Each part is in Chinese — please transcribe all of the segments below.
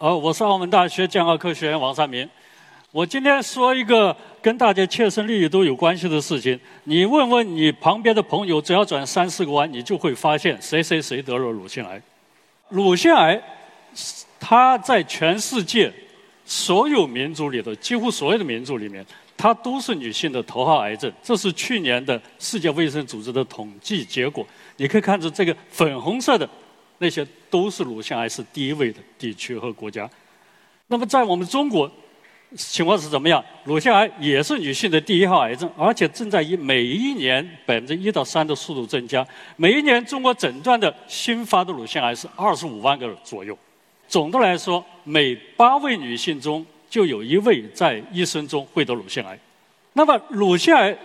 呃，我是澳门大学健康科学院王三明。我今天说一个跟大家切身利益都有关系的事情。你问问你旁边的朋友，只要转三四个弯，你就会发现谁谁谁得了乳腺癌。乳腺癌，它在全世界所有民族里头，几乎所有的民族里面，它都是女性的头号癌症。这是去年的世界卫生组织的统计结果。你可以看出这个粉红色的。那些都是乳腺癌是第一位的地区和国家。那么在我们中国，情况是怎么样？乳腺癌也是女性的第一号癌症，而且正在以每一年百分之一到三的速度增加。每一年中国诊断的新发的乳腺癌是二十五万个左右。总的来说，每八位女性中就有一位在一生中会得乳腺癌。那么乳腺癌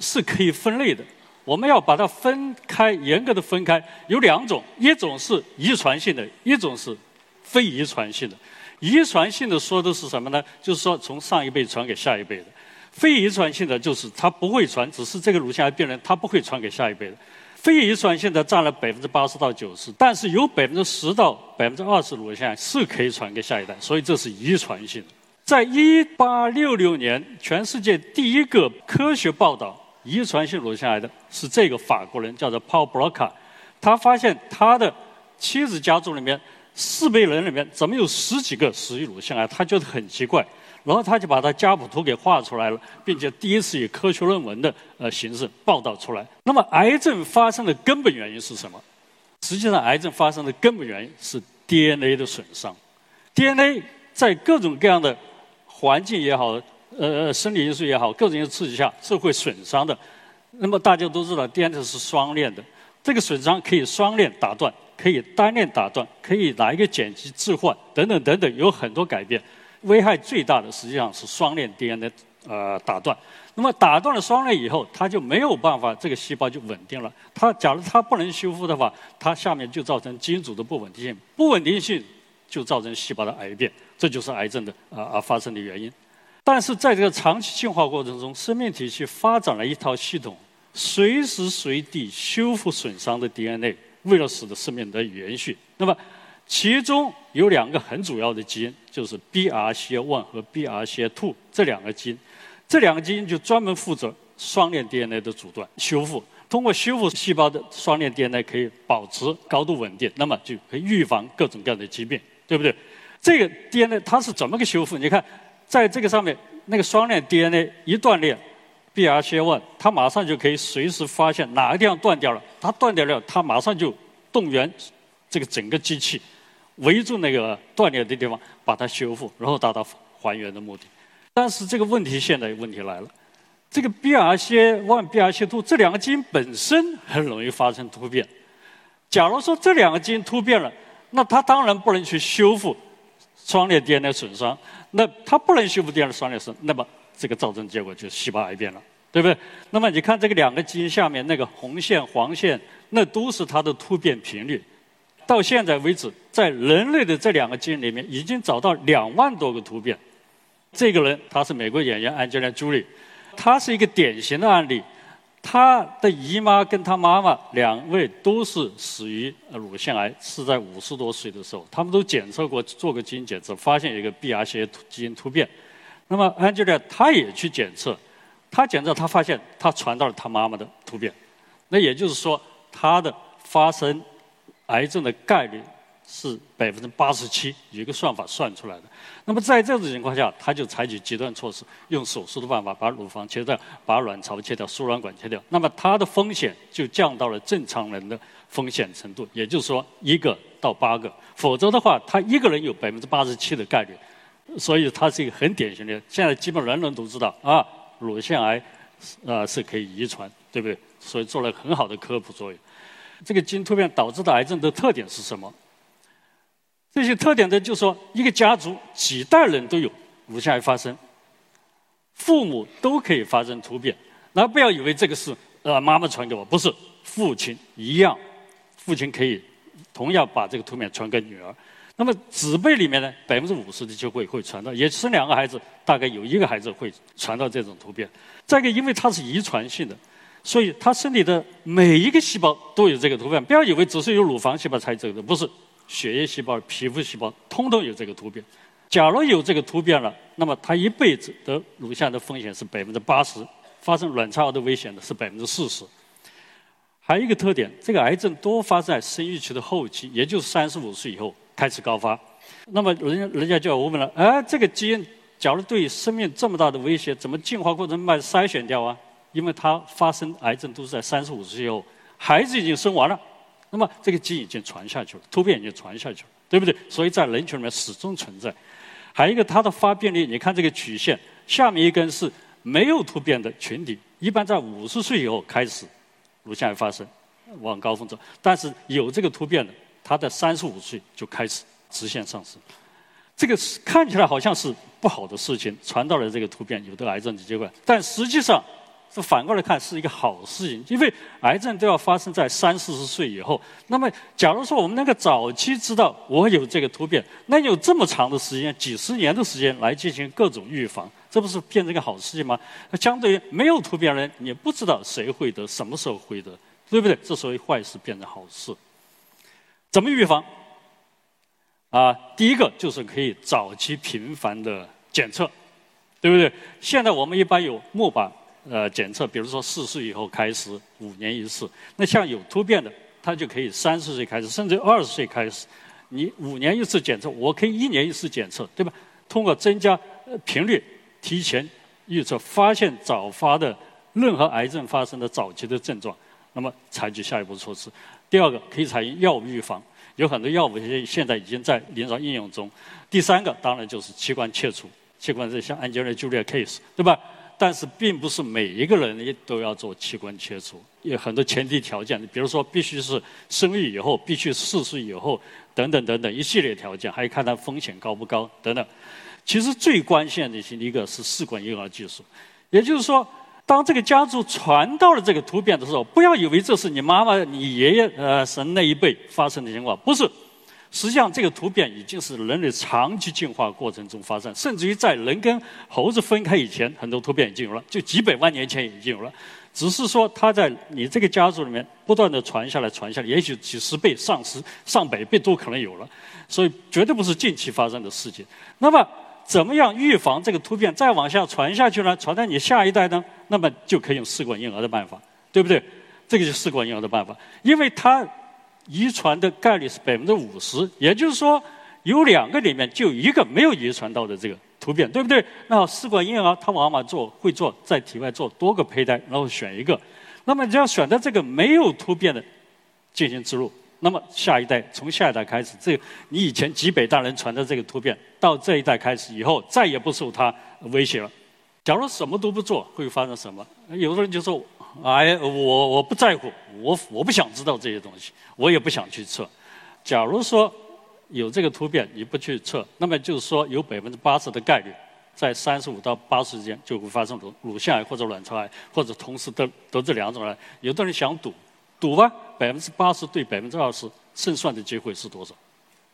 是可以分类的。我们要把它分开，严格的分开，有两种，一种是遗传性的，一种是非遗传性的。遗传性的说的是什么呢？就是说从上一辈传给下一辈的。非遗传性的就是它不会传，只是这个乳腺癌病人他不会传给下一辈的。非遗传性的占了百分之八十到九十，但是有百分之十到百分之二十乳腺癌是可以传给下一代，所以这是遗传性的。在一八六六年，全世界第一个科学报道。遗传性乳腺癌的是这个法国人，叫做 Paul Broca。他发现他的妻子家族里面四辈人里面怎么有十几个死于乳腺癌？他觉得很奇怪，然后他就把他家谱图给画出来了，并且第一次以科学论文的呃形式报道出来。那么癌症发生的根本原因是什么？实际上，癌症发生的根本原因是 DNA 的损伤。DNA 在各种各样的环境也好。呃，生理因素也好，各种因素刺激下是会损伤的。那么大家都知道，DNA 是双链的，这个损伤可以双链打断，可以单链打断，可以拿一个碱基置换，等等等等，有很多改变。危害最大的实际上是双链 DNA 呃打断。那么打断了双链以后，它就没有办法，这个细胞就稳定了。它假如它不能修复的话，它下面就造成基因组的不稳定性，不稳定性就造成细胞的癌变，这就是癌症的啊啊发生的原因。但是在这个长期进化过程中，生命体系发展了一套系统，随时随地修复损伤的 DNA，为了使得生命得以延续。那么，其中有两个很主要的基因，就是 BRCA1 和 BRCA2 这两个基因，这两个基因就专门负责双链 DNA 的阻断修复。通过修复细胞的双链 DNA，可以保持高度稳定，那么就可以预防各种各样的疾病，对不对？这个 DNA 它是怎么个修复？你看。在这个上面，那个双链 DNA 一断裂，BRCA1 它马上就可以随时发现哪个地方断掉了，它断掉了，它马上就动员这个整个机器围住那个断裂的地方，把它修复，然后达到还原的目的。但是这个问题现在问题来了，这个 BRCA1、BRCA2 这两个基因本身很容易发生突变。假如说这两个基因突变了，那它当然不能去修复双链 DNA 损伤。那它不能修复第二双链式，那么这个造成结果就是细胞癌变了，对不对？那么你看这个两个基因下面那个红线、黄线，那都是它的突变频率。到现在为止，在人类的这两个基因里面，已经找到两万多个突变。这个人他是美国演员安吉丽·朱莉他是一个典型的案例。他的姨妈跟他妈妈两位都是死于乳腺癌，是在五十多岁的时候，他们都检测过，做过基因检测，发现有一个 BRCA 基因突变。那么 Angela 她也去检测，她检测她发现她传到了她妈妈的突变，那也就是说她的发生癌症的概率。是百分之八十七，一个算法算出来的。那么在这种情况下，他就采取极端措施，用手术的办法把乳房切掉，把卵巢切掉，输卵管切掉。那么它的风险就降到了正常人的风险程度，也就是说一个到八个。否则的话，他一个人有百分之八十七的概率。所以它是一个很典型的。现在基本人人都知道啊，乳腺癌啊是可以遗传，对不对？所以做了很好的科普作用。这个基因突变导致的癌症的特点是什么？这些特点呢，就是说一个家族几代人都有乳腺癌发生，父母都可以发生突变。那不要以为这个是呃妈妈传给我，不是，父亲一样，父亲可以同样把这个突变传给女儿。那么子辈里面呢，百分之五十的就会会传到，也生两个孩子，大概有一个孩子会传到这种突变。再一个，因为它是遗传性的，所以他身体的每一个细胞都有这个突变。不要以为只是有乳房细胞才这个，不是，血液细胞、皮肤细胞通通有这个突变。假如有这个突变了，那么他一辈子得乳腺的风险是百分之八十。发生卵巢癌的危险的是百分之四十。还有一个特点，这个癌症多发在生育期的后期，也就是三十五岁以后开始高发。那么人家人家就要问了：哎，这个基因假如对生命这么大的威胁，怎么进化过程慢筛选掉啊？因为它发生癌症都是在三十五岁以后，孩子已经生完了，那么这个基因已经传下去了，突变已经传下去了，对不对？所以在人群里面始终存在。还有一个它的发病率，你看这个曲线，下面一根是。没有突变的群体，一般在五十岁以后开始乳腺癌发生，往高峰走。但是有这个突变的，他在三十五岁就开始直线上升。这个看起来好像是不好的事情，传到了这个突变，有得癌症的结果。但实际上，是反过来看是一个好事情，因为癌症都要发生在三四十岁以后。那么，假如说我们能够早期知道我有这个突变，那有这么长的时间，几十年的时间来进行各种预防。这不是变成一个好事情吗？那相对于没有突变人，你不知道谁会得，什么时候会得，对不对？这所以坏事变成好事。怎么预防？啊，第一个就是可以早期频繁的检测，对不对？现在我们一般有钼靶呃检测，比如说四岁以后开始，五年一次。那像有突变的，他就可以三十岁开始，甚至二十岁开始，你五年一次检测，我可以一年一次检测，对吧？通过增加频率。提前预测、发现早发的任何癌症发生的早期的症状，那么采取下一步措施。第二个可以采用药物预防，有很多药物现现在已经在临床应用中。第三个当然就是器官切除，器官这像 Angelina Jolie case，对吧？但是并不是每一个人也都要做器官切除，有很多前提条件，比如说必须是生育以后，必须四岁以后，等等等等一系列条件，还要看它风险高不高等等。其实最关键的是一个是试管婴儿技术，也就是说，当这个家族传到了这个突变的时候，不要以为这是你妈妈、你爷爷呃神那一辈发生的情况，不是。实际上，这个突变已经是人类长期进化过程中发生，甚至于在人跟猴子分开以前，很多突变已经有了，就几百万年前已经有了。只是说，它在你这个家族里面不断的传下来、传下来，也许几十倍、上十、上百倍都可能有了，所以绝对不是近期发生的事情。那么，怎么样预防这个突变再往下传下去呢？传到你下一代呢？那么就可以用试管婴儿的办法，对不对？这个是试管婴儿的办法，因为它遗传的概率是百分之五十，也就是说有两个里面就一个没有遗传到的这个突变，对不对？那试管婴儿它往往做会做在体外做多个胚胎，然后选一个，那么只要选择这个没有突变的进行植入。那么下一代从下一代开始，这你以前几百代人传的这个突变，到这一代开始以后，再也不受它威胁了。假如什么都不做，会发生什么？有的人就说：“哎，我我不在乎，我我不想知道这些东西，我也不想去测。”假如说有这个突变，你不去测，那么就是说有百分之八十的概率，在三十五到八十之间就会发生乳乳腺癌或者卵巢癌，或者同时得得这两种癌。有的人想赌。赌吧，百分之八十对百分之二十，胜算的机会是多少？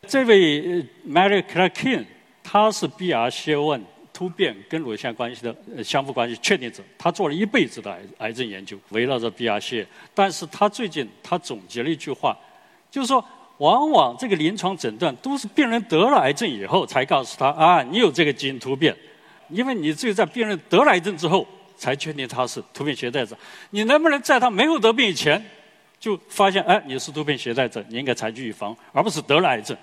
这位 Mary Clarkin，他是 BRCA1 突变跟乳腺关系的呃相互关系确定者，他做了一辈子的癌癌症研究，围绕着 BRCA。但是他最近他总结了一句话，就是说，往往这个临床诊断都是病人得了癌症以后才告诉他啊，你有这个基因突变，因为你只有在病人得了癌症之后才确定他是突变携带者，你能不能在他没有得病以前？就发现，哎，你是突变携带者，你应该采取预防，而不是得了癌症。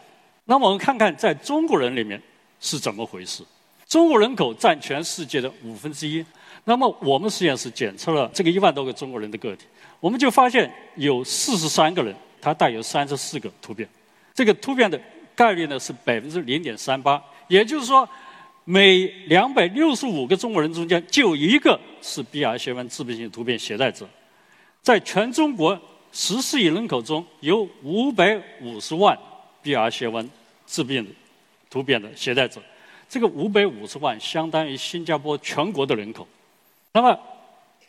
那我们看看，在中国人里面是怎么回事？中国人口占全世界的五分之一。那么我们实验室检测了这个一万多个中国人的个体，我们就发现有四十三个人，他带有三十四个突变。这个突变的概率呢是百分之零点三八，也就是说，每两百六十五个中国人中间就有一个是 BRCA1 致病性突变携带者，在全中国。十四亿人口中有五百五十万 BRCA1 致病突变的携带者。这个五百五十万相当于新加坡全国的人口。那么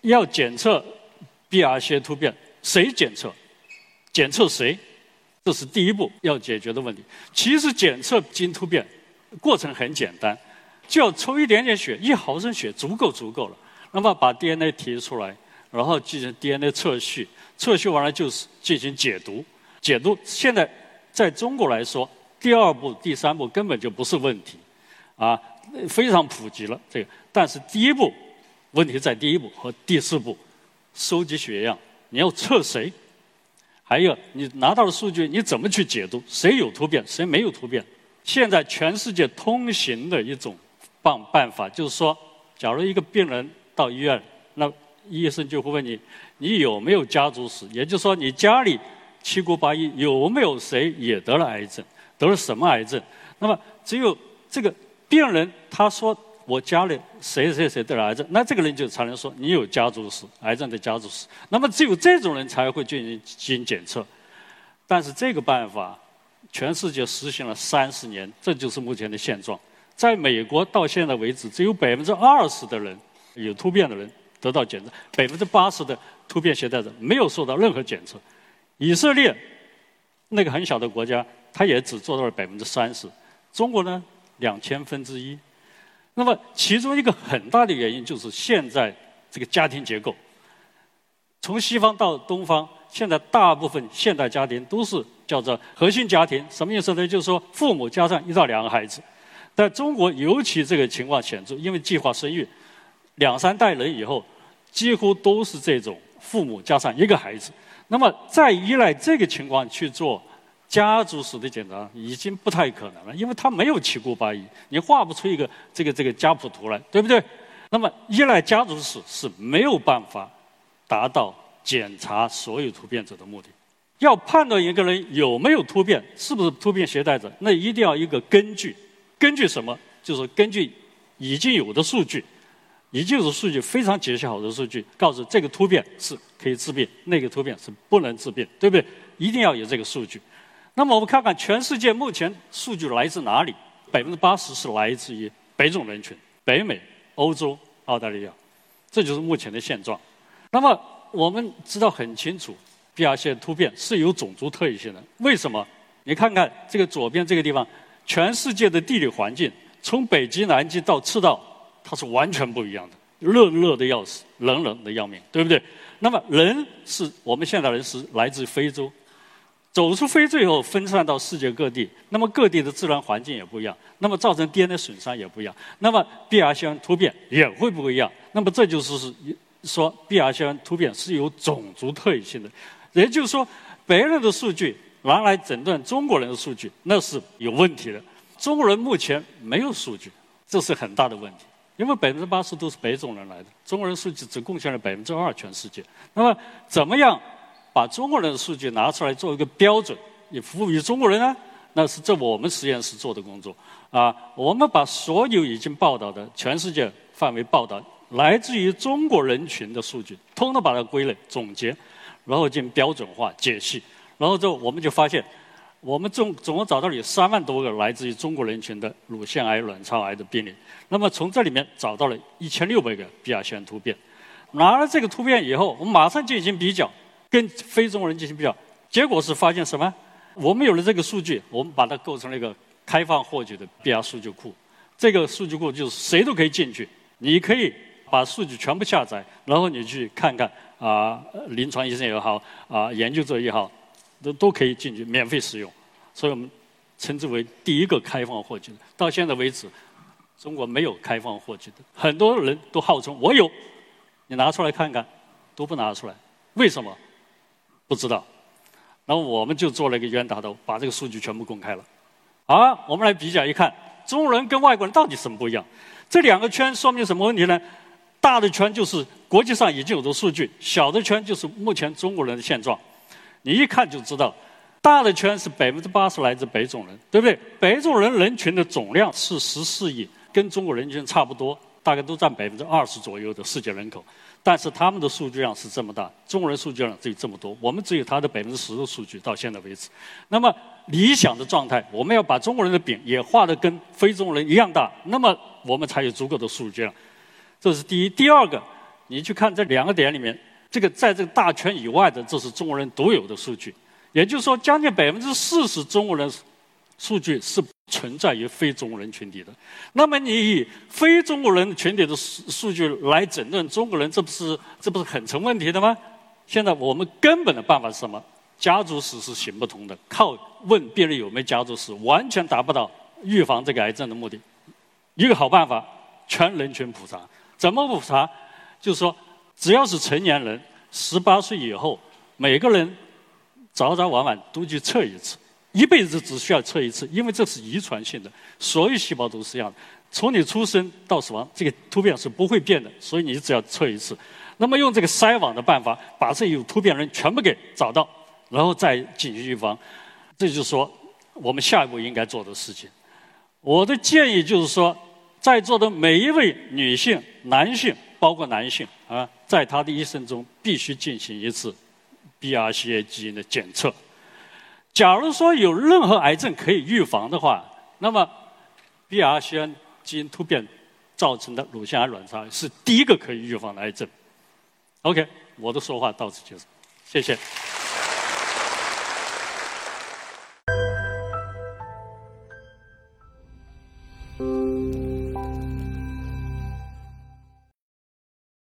要检测 BRCA 突变，谁检测？检测谁？这是第一步要解决的问题。其实检测基因突变过程很简单，就要抽一点点血，一毫升血足够足够了。那么把 DNA 提出来，然后进行 DNA 测序，测序完了就是进行解读。解读现在在中国来说，第二步、第三步根本就不是问题，啊，非常普及了这个。但是第一步问题在第一步和第四步，收集血样，你要测谁？还有你拿到的数据你怎么去解读？谁有突变，谁没有突变？现在全世界通行的一种办办法就是说，假如一个病人。到医院，那医生就会问你：你有没有家族史？也就是说，你家里七姑八姨有没有谁也得了癌症？得了什么癌症？那么只有这个病人他说我家里谁谁谁得了癌症，那这个人就才能说你有家族史，癌症的家族史。那么只有这种人才会进行基因检测。但是这个办法，全世界实行了三十年，这就是目前的现状。在美国到现在为止，只有百分之二十的人。有突变的人得到检测，百分之八十的突变携带者没有受到任何检测。以色列那个很小的国家，它也只做到了百分之三十。中国呢，两千分之一。那么其中一个很大的原因就是现在这个家庭结构，从西方到东方，现在大部分现代家庭都是叫做核心家庭，什么意思呢？就是说父母加上一到两个孩子。在中国尤其这个情况显著，因为计划生育。两三代人以后，几乎都是这种父母加上一个孩子。那么再依赖这个情况去做家族史的检查，已经不太可能了，因为他没有七姑八姨，你画不出一个这个这个家谱图来，对不对？那么依赖家族史是没有办法达到检查所有突变者的目的。要判断一个人有没有突变，是不是突变携带者，那一定要一个根据，根据什么？就是根据已经有的数据。也就是数据非常解析好的数据，告诉这个突变是可以治病，那个突变是不能治病，对不对？一定要有这个数据。那么我们看看全世界目前数据来自哪里？百分之八十是来自于北种人群，北美、欧洲、澳大利亚，这就是目前的现状。那么我们知道很清楚，BRCA 突变是有种族特异性的。为什么？你看看这个左边这个地方，全世界的地理环境，从北极、南极到赤道。它是完全不一样的，热热的要死，冷冷的要命，对不对？那么人是我们现代人是来自非洲，走出非洲以后分散到世界各地，那么各地的自然环境也不一样，那么造成 DNA 损伤也不一样，那么 BRCA 突变也会不一样。那么这就是是说 BRCA 突变是有种族特异性的，也就是说别人的数据拿来诊断中国人的数据那是有问题的，中国人目前没有数据，这是很大的问题。因为百分之八十都是北种人来的，中国人数据只贡献了百分之二，全世界。那么，怎么样把中国人的数据拿出来做一个标准，也服务于中国人呢？那是这我们实验室做的工作。啊，我们把所有已经报道的全世界范围报道来自于中国人群的数据，通通把它归类总结，然后进行标准化解析，然后之后我们就发现。我们总总共找到了有三万多个来自于中国人群的乳腺癌、卵巢癌的病例。那么从这里面找到了一千六百个 BRCA 突变。拿了这个突变以后，我们马上进行比较，跟非中国人进行比较。结果是发现什么？我们有了这个数据，我们把它构成了一个开放获取的 BI 数据库。这个数据库就是谁都可以进去，你可以把数据全部下载，然后你去看看啊，临床医生也好，啊，研究者也好。都都可以进去免费使用，所以我们称之为第一个开放获取的。到现在为止，中国没有开放获取的，很多人都号称我有，你拿出来看看，都不拿出来，为什么？不知道。那我们就做了一个冤大头，把这个数据全部公开了。好，我们来比较一看，中国人跟外国人到底什么不一样？这两个圈说明什么问题呢？大的圈就是国际上已经有的数据，小的圈就是目前中国人的现状。你一看就知道，大的圈是百分之八十来自北种人，对不对？北种人人群的总量是十四亿，跟中国人群差不多。大概都占百分之二十左右的世界人口，但是他们的数据量是这么大，中国人数据量只有这么多，我们只有他的百分之十的数据到现在为止。那么理想的状态，我们要把中国人的饼也画得跟非中国人一样大，那么我们才有足够的数据量。这是第一。第二个，你去看这两个点里面，这个在这个大圈以外的，这是中国人独有的数据，也就是说，将近百分之四十中国人数据是存在于非中国人群体的。那么你以非中国人群体的数数据来诊断中国人，这不是这不是很成问题的吗？现在我们根本的办法是什么？家族史是行不通的，靠问别人有没有家族史，完全达不到预防这个癌症的目的。一个好办法，全人群普查。怎么普查？就是说，只要是成年人，十八岁以后，每个人早早晚晚都去测一次，一辈子只需要测一次，因为这是遗传性的，所有细胞都是一样的。从你出生到死亡，这个突变是不会变的，所以你只要测一次。那么用这个筛网的办法，把这有突变人全部给找到，然后再进行预防。这就是说，我们下一步应该做的事情。我的建议就是说。在座的每一位女性、男性，包括男性啊，在他的一生中必须进行一次 BRCA 基因的检测。假如说有任何癌症可以预防的话，那么 BRCA 基因突变造成的乳腺癌卵巢癌是第一个可以预防的癌症。OK，我的说话到此结束，谢谢。